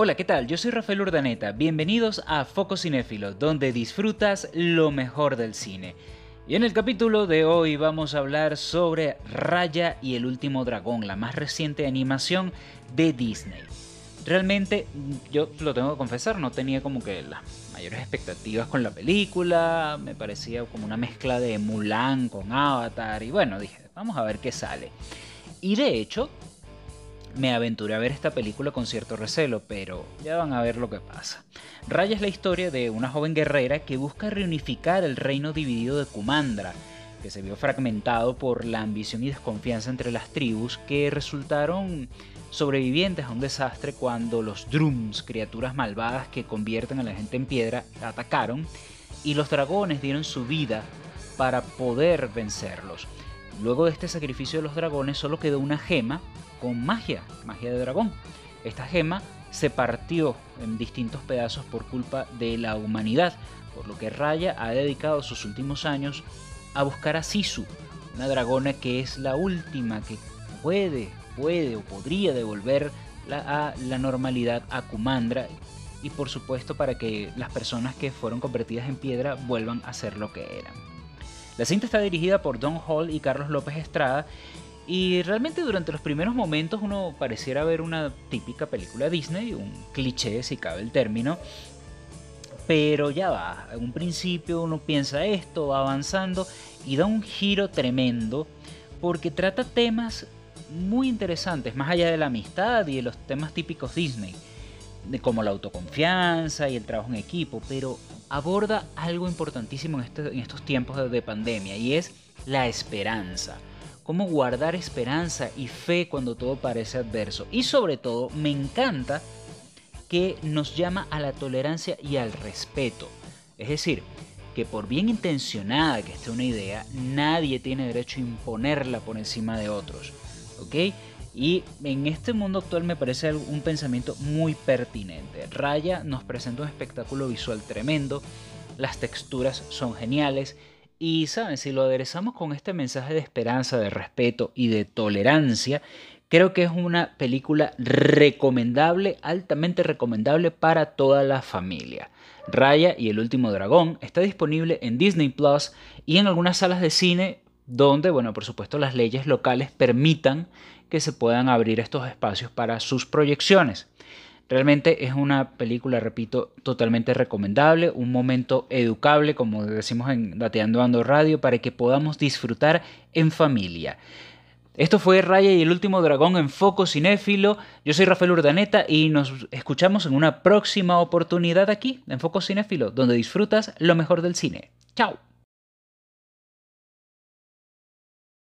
Hola, ¿qué tal? Yo soy Rafael Urdaneta. Bienvenidos a Foco Cinéfilo, donde disfrutas lo mejor del cine. Y en el capítulo de hoy vamos a hablar sobre Raya y el último dragón, la más reciente animación de Disney. Realmente, yo lo tengo que confesar, no tenía como que las mayores expectativas con la película, me parecía como una mezcla de Mulan con Avatar y bueno, dije, vamos a ver qué sale. Y de hecho, me aventuré a ver esta película con cierto recelo, pero ya van a ver lo que pasa. Raya es la historia de una joven guerrera que busca reunificar el reino dividido de Kumandra, que se vio fragmentado por la ambición y desconfianza entre las tribus que resultaron sobrevivientes a un desastre cuando los Drums, criaturas malvadas que convierten a la gente en piedra, atacaron y los dragones dieron su vida para poder vencerlos. Luego de este sacrificio de los dragones solo quedó una gema con magia, magia de dragón. Esta gema se partió en distintos pedazos por culpa de la humanidad, por lo que Raya ha dedicado sus últimos años a buscar a Sisu, una dragona que es la última que puede, puede o podría devolver la, a la normalidad a Kumandra y por supuesto para que las personas que fueron convertidas en piedra vuelvan a ser lo que eran. La cinta está dirigida por Don Hall y Carlos López Estrada y realmente durante los primeros momentos uno pareciera ver una típica película Disney, un cliché si cabe el término, pero ya va, en un principio uno piensa esto, va avanzando y da un giro tremendo porque trata temas muy interesantes, más allá de la amistad y de los temas típicos Disney, como la autoconfianza y el trabajo en equipo, pero aborda algo importantísimo en, este, en estos tiempos de, de pandemia y es la esperanza cómo guardar esperanza y fe cuando todo parece adverso. Y sobre todo, me encanta que nos llama a la tolerancia y al respeto. Es decir, que por bien intencionada que esté una idea, nadie tiene derecho a imponerla por encima de otros. ¿Ok? Y en este mundo actual me parece un pensamiento muy pertinente. Raya nos presenta un espectáculo visual tremendo, las texturas son geniales y saben, si lo aderezamos con este mensaje de esperanza, de respeto y de tolerancia, creo que es una película recomendable, altamente recomendable para toda la familia. Raya y el último dragón está disponible en Disney Plus y en algunas salas de cine donde, bueno, por supuesto las leyes locales permitan que se puedan abrir estos espacios para sus proyecciones. Realmente es una película, repito, totalmente recomendable, un momento educable, como decimos en Dateando Ando Radio, para que podamos disfrutar en familia. Esto fue Raya y el último dragón en Foco Cinéfilo. Yo soy Rafael Urdaneta y nos escuchamos en una próxima oportunidad aquí en Foco Cinéfilo, donde disfrutas lo mejor del cine. ¡Chao!